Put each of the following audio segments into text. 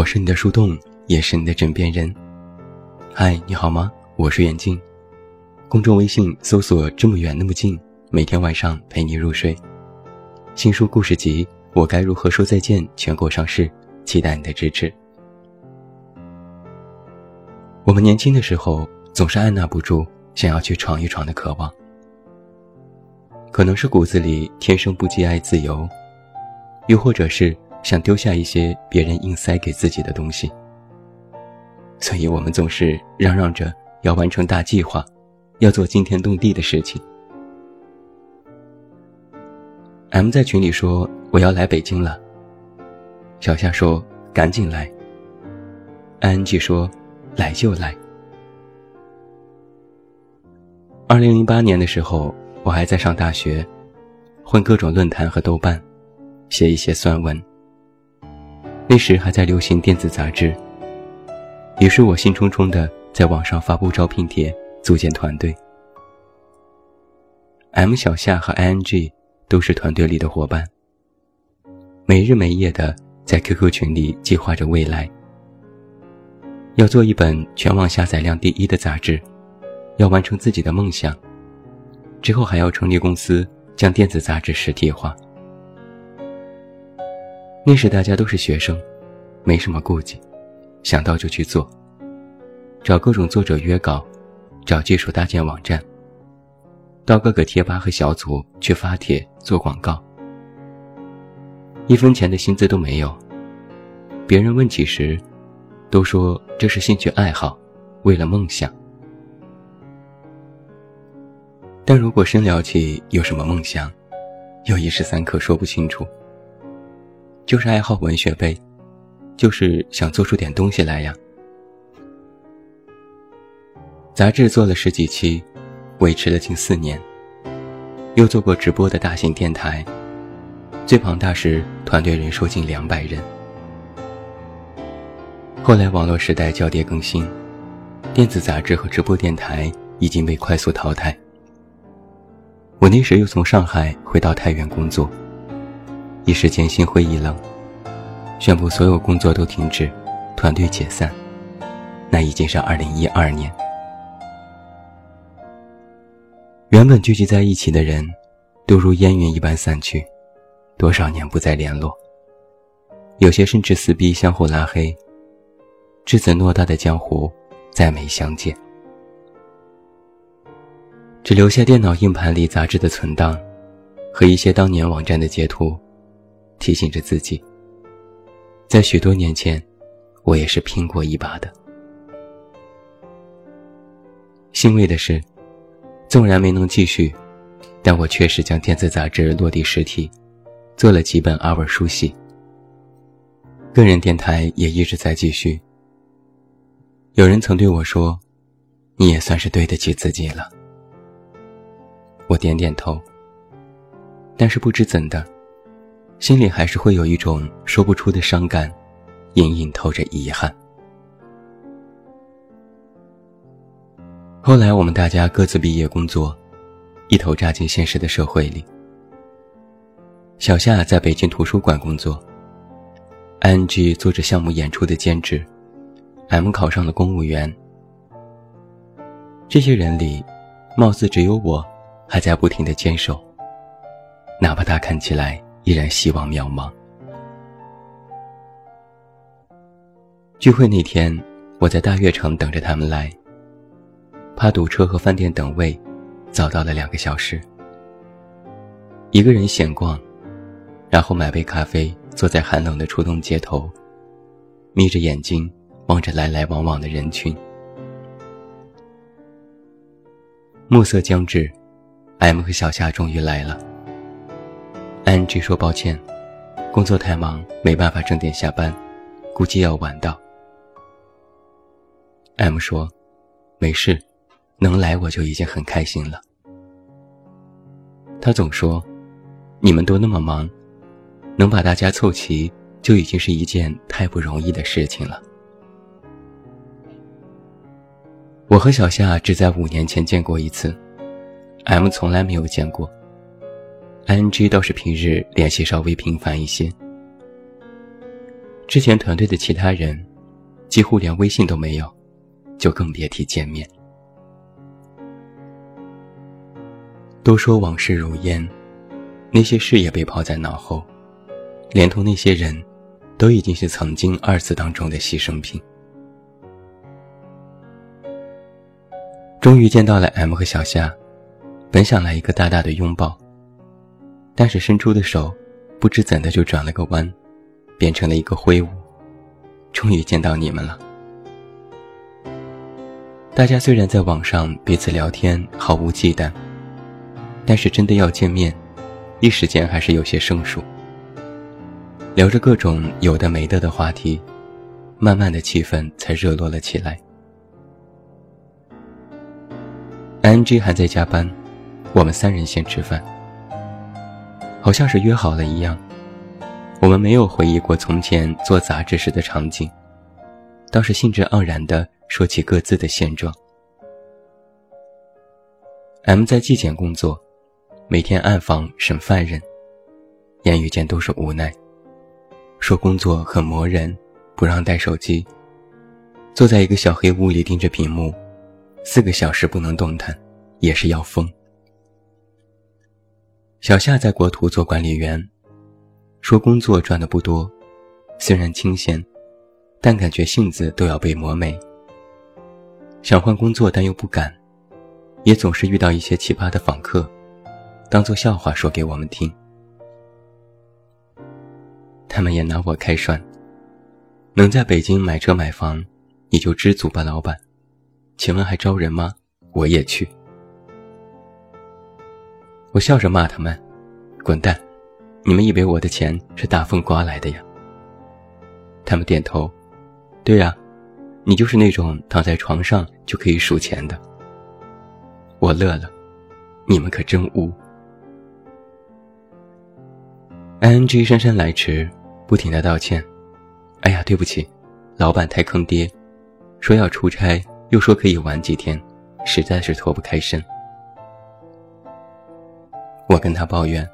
我是你的树洞，也是你的枕边人。嗨，你好吗？我是远近，公众微信搜索“这么远那么近”，每天晚上陪你入睡。新书故事集《我该如何说再见》全国上市，期待你的支持。我们年轻的时候总是按捺不住想要去闯一闯的渴望，可能是骨子里天生不羁爱自由，又或者是。想丢下一些别人硬塞给自己的东西，所以我们总是嚷嚷着要完成大计划，要做惊天动地的事情。M 在群里说我要来北京了，小夏说赶紧来，ING 说来就来。二零零八年的时候，我还在上大学，混各种论坛和豆瓣，写一些酸文。那时还在流行电子杂志，于是我兴冲冲的在网上发布招聘帖，组建团队。M 小夏和 ING 都是团队里的伙伴，没日没夜的在 QQ 群里计划着未来。要做一本全网下载量第一的杂志，要完成自己的梦想，之后还要成立公司，将电子杂志实体化。那时大家都是学生，没什么顾忌，想到就去做。找各种作者约稿，找技术搭建网站，到各个贴吧和小组去发帖做广告。一分钱的薪资都没有。别人问起时，都说这是兴趣爱好，为了梦想。但如果深聊起有什么梦想，又一时三刻说不清楚。就是爱好文学呗，就是想做出点东西来呀。杂志做了十几期，维持了近四年。又做过直播的大型电台，最庞大时团队人数近两百人。后来网络时代交叠更新，电子杂志和直播电台已经被快速淘汰。我那时又从上海回到太原工作。一时间心灰意冷，宣布所有工作都停止，团队解散。那已经是二零一二年。原本聚集在一起的人，都如烟云一般散去，多少年不再联络。有些甚至撕逼，相互拉黑。至此偌大的江湖，再没相见。只留下电脑硬盘里杂志的存档，和一些当年网站的截图。提醒着自己，在许多年前，我也是拼过一把的。欣慰的是，纵然没能继续，但我确实将电子杂志落地实体，做了几本阿文书系。个人电台也一直在继续。有人曾对我说：“你也算是对得起自己了。”我点点头，但是不知怎的。心里还是会有一种说不出的伤感，隐隐透着遗憾。后来我们大家各自毕业工作，一头扎进现实的社会里。小夏在北京图书馆工作安吉做着项目演出的兼职，M 考上了公务员。这些人里，貌似只有我还在不停的坚守，哪怕他看起来。依然希望渺茫。聚会那天，我在大悦城等着他们来，怕堵车和饭店等位，早到了两个小时。一个人闲逛，然后买杯咖啡，坐在寒冷的初冬街头，眯着眼睛望着来来往往的人群。暮色将至，M 和小夏终于来了。安 G 说：“抱歉，工作太忙，没办法正点下班，估计要晚到。”M 说：“没事，能来我就已经很开心了。”他总说：“你们都那么忙，能把大家凑齐就已经是一件太不容易的事情了。”我和小夏只在五年前见过一次，M 从来没有见过。ING 倒是平日联系稍微频繁一些。之前团队的其他人几乎连微信都没有，就更别提见面。都说往事如烟，那些事也被抛在脑后，连同那些人，都已经是曾经二次当中的牺牲品。终于见到了 M 和小夏，本想来一个大大的拥抱，但是伸出的手，不知怎的就转了个弯，变成了一个挥舞。终于见到你们了。大家虽然在网上彼此聊天毫无忌惮，但是真的要见面，一时间还是有些生疏。聊着各种有的没的的话题，慢慢的气氛才热络了起来。Ng 还在加班，我们三人先吃饭，好像是约好了一样。我们没有回忆过从前做杂志时的场景，倒是兴致盎然地说起各自的现状。M 在纪检工作，每天暗访审犯人，言语间都是无奈，说工作很磨人，不让带手机，坐在一个小黑屋里盯着屏幕。四个小时不能动弹，也是要疯。小夏在国图做管理员，说工作赚的不多，虽然清闲，但感觉性子都要被磨没。想换工作，但又不敢，也总是遇到一些奇葩的访客，当做笑话说给我们听。他们也拿我开涮，能在北京买车买房，你就知足吧，老板。请问还招人吗？我也去。我笑着骂他们：“滚蛋！你们以为我的钱是大风刮来的呀？”他们点头：“对呀，你就是那种躺在床上就可以数钱的。”我乐了：“你们可真污。”ing 姗姗来迟，不停的道歉：“哎呀，对不起，老板太坑爹，说要出差。”又说可以玩几天，实在是脱不开身。我跟他抱怨：“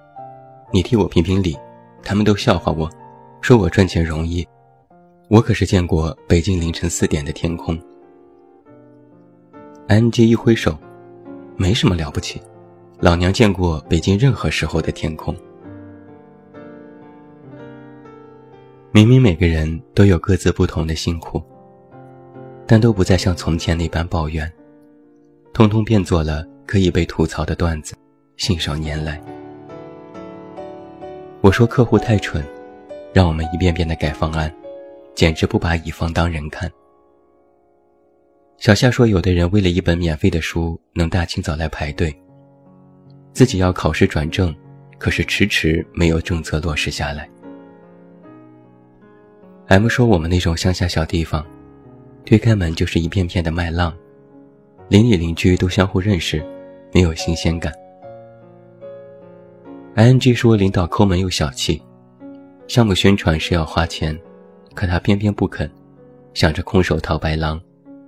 你替我评评理。”他们都笑话我，说我赚钱容易。我可是见过北京凌晨四点的天空。安吉一挥手：“没什么了不起，老娘见过北京任何时候的天空。”明明每个人都有各自不同的辛苦。但都不再像从前那般抱怨，通通变作了可以被吐槽的段子，信手拈来。我说客户太蠢，让我们一遍遍的改方案，简直不把乙方当人看。小夏说，有的人为了一本免费的书，能大清早来排队，自己要考试转正，可是迟迟没有政策落实下来。M 说，我们那种乡下小地方。推开门就是一片片的麦浪，邻里邻居都相互认识，没有新鲜感。Ing 说领导抠门又小气，项目宣传是要花钱，可他偏偏不肯，想着空手套白狼，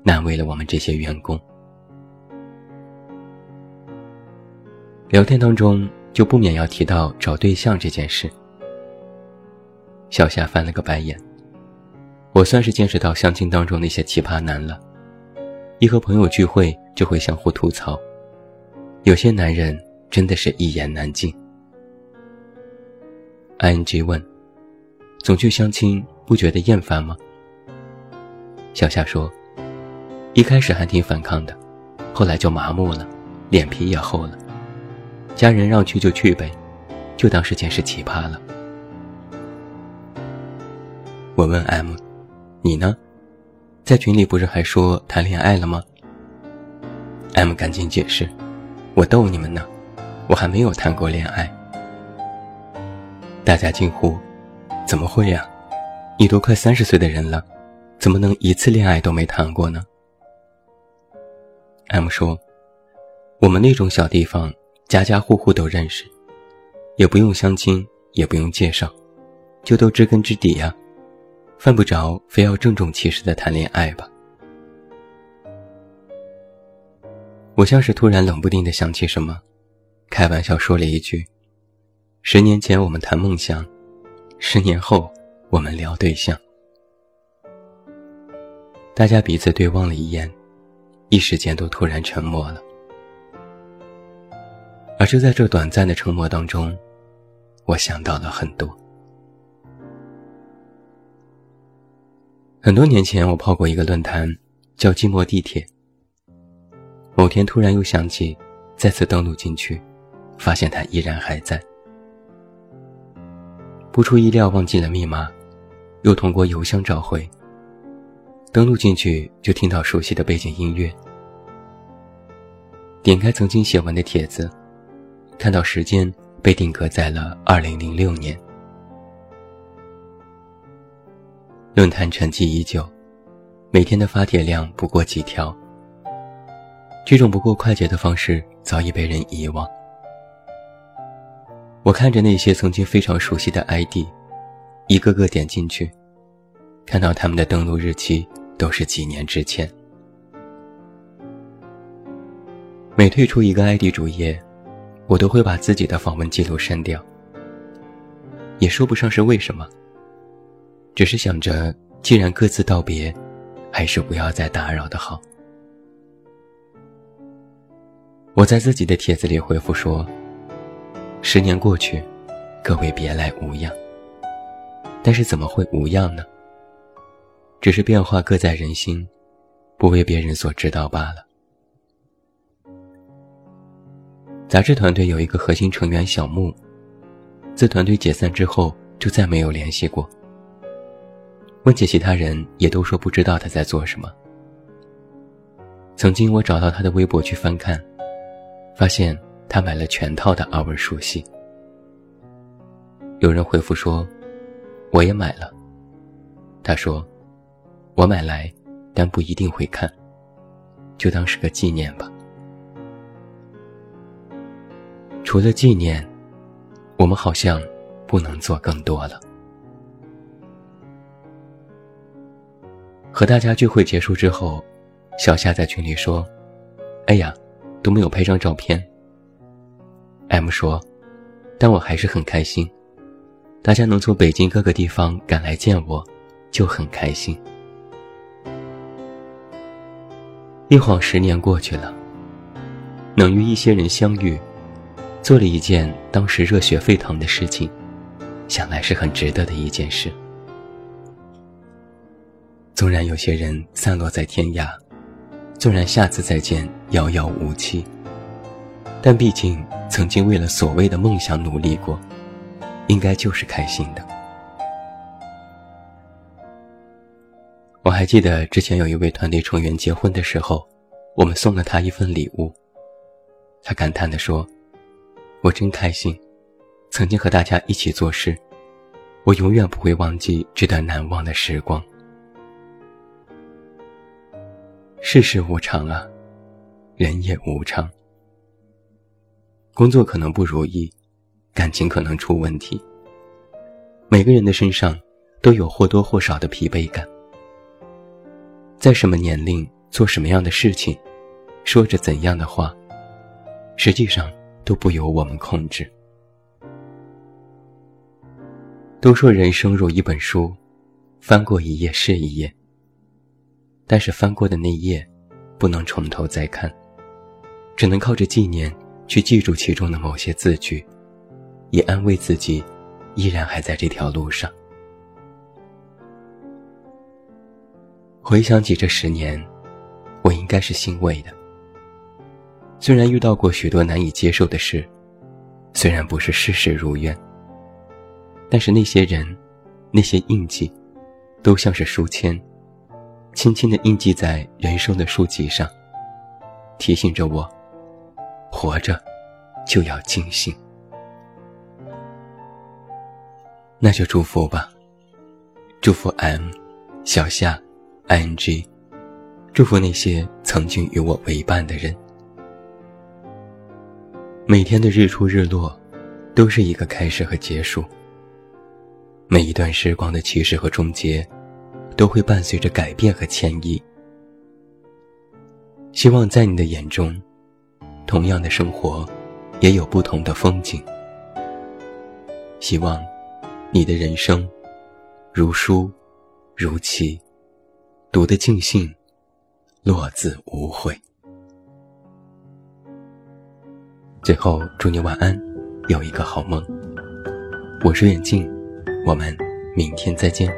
难为了我们这些员工。聊天当中就不免要提到找对象这件事，小夏翻了个白眼。我算是见识到相亲当中那些奇葩男了，一和朋友聚会就会相互吐槽，有些男人真的是一言难尽。Ing 问：“总去相亲不觉得厌烦吗？”小夏说：“一开始还挺反抗的，后来就麻木了，脸皮也厚了，家人让去就去呗，就当是见识奇葩了。”我问 M。你呢，在群里不是还说谈恋爱了吗？M 赶紧解释，我逗你们呢，我还没有谈过恋爱。大家惊呼：怎么会呀？你都快三十岁的人了，怎么能一次恋爱都没谈过呢？M 说：我们那种小地方，家家户户都认识，也不用相亲，也不用介绍，就都知根知底呀。犯不着非要郑重其事的谈恋爱吧。我像是突然冷不丁的想起什么，开玩笑说了一句：“十年前我们谈梦想，十年后我们聊对象。”大家彼此对望了一眼，一时间都突然沉默了。而就在这短暂的沉默当中，我想到了很多。很多年前，我泡过一个论坛，叫“寂寞地铁”。某天突然又想起，再次登录进去，发现它依然还在。不出意料，忘记了密码，又通过邮箱找回。登录进去，就听到熟悉的背景音乐。点开曾经写完的帖子，看到时间被定格在了二零零六年。论坛沉寂已久，每天的发帖量不过几条。这种不过快捷的方式早已被人遗忘。我看着那些曾经非常熟悉的 ID，一个个点进去，看到他们的登录日期都是几年之前。每退出一个 ID 主页，我都会把自己的访问记录删掉。也说不上是为什么。只是想着，既然各自道别，还是不要再打扰的好。我在自己的帖子里回复说：“十年过去，各位别来无恙。但是怎么会无恙呢？只是变化各在人心，不为别人所知道罢了。”杂志团队有一个核心成员小木，自团队解散之后就再没有联系过。问起其他人，也都说不知道他在做什么。曾经我找到他的微博去翻看，发现他买了全套的二文书系。有人回复说：“我也买了。”他说：“我买来，但不一定会看，就当是个纪念吧。”除了纪念，我们好像不能做更多了。和大家聚会结束之后，小夏在群里说：“哎呀，都没有拍张照片。”M 说：“但我还是很开心，大家能从北京各个地方赶来见我，就很开心。”一晃十年过去了，能与一些人相遇，做了一件当时热血沸腾的事情，想来是很值得的一件事。纵然有些人散落在天涯，纵然下次再见遥遥无期，但毕竟曾经为了所谓的梦想努力过，应该就是开心的。我还记得之前有一位团队成员结婚的时候，我们送了他一份礼物，他感叹地说：“我真开心，曾经和大家一起做事，我永远不会忘记这段难忘的时光。”世事无常啊，人也无常。工作可能不如意，感情可能出问题。每个人的身上都有或多或少的疲惫感。在什么年龄做什么样的事情，说着怎样的话，实际上都不由我们控制。都说人生如一本书，翻过一页是一页。但是翻过的那页，不能从头再看，只能靠着纪念去记住其中的某些字句，以安慰自己，依然还在这条路上。回想起这十年，我应该是欣慰的。虽然遇到过许多难以接受的事，虽然不是事事如愿，但是那些人，那些印记，都像是书签。轻轻地印记在人生的书籍上，提醒着我：活着就要尽兴。那就祝福吧，祝福 M、小夏、ING，祝福那些曾经与我为伴的人。每天的日出日落，都是一个开始和结束。每一段时光的起始和终结。都会伴随着改变和迁移。希望在你的眼中，同样的生活，也有不同的风景。希望你的人生，如书，如棋，读得尽兴，落字无悔。最后，祝你晚安，有一个好梦。我是远近，我们明天再见。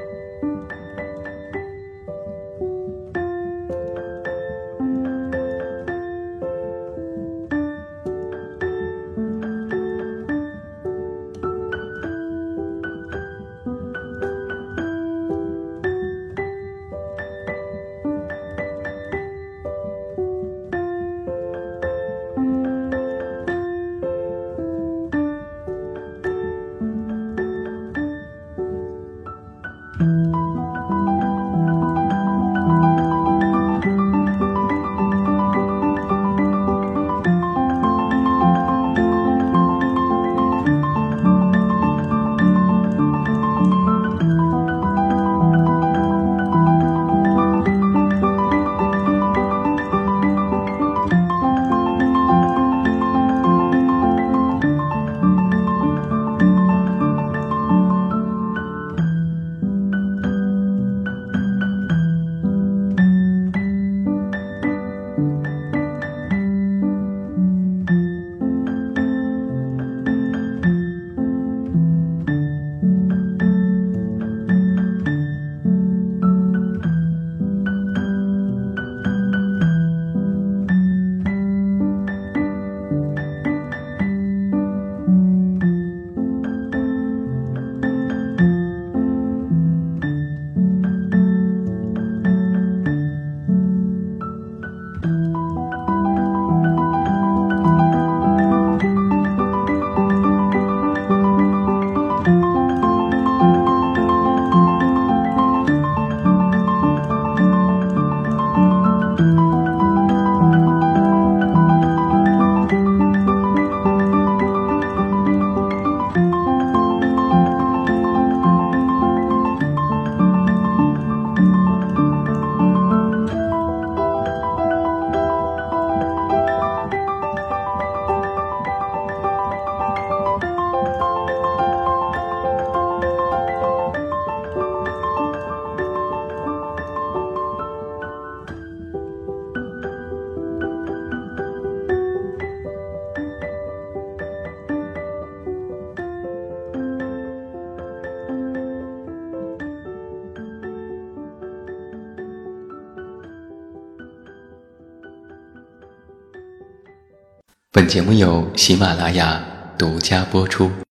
本节目由喜马拉雅独家播出。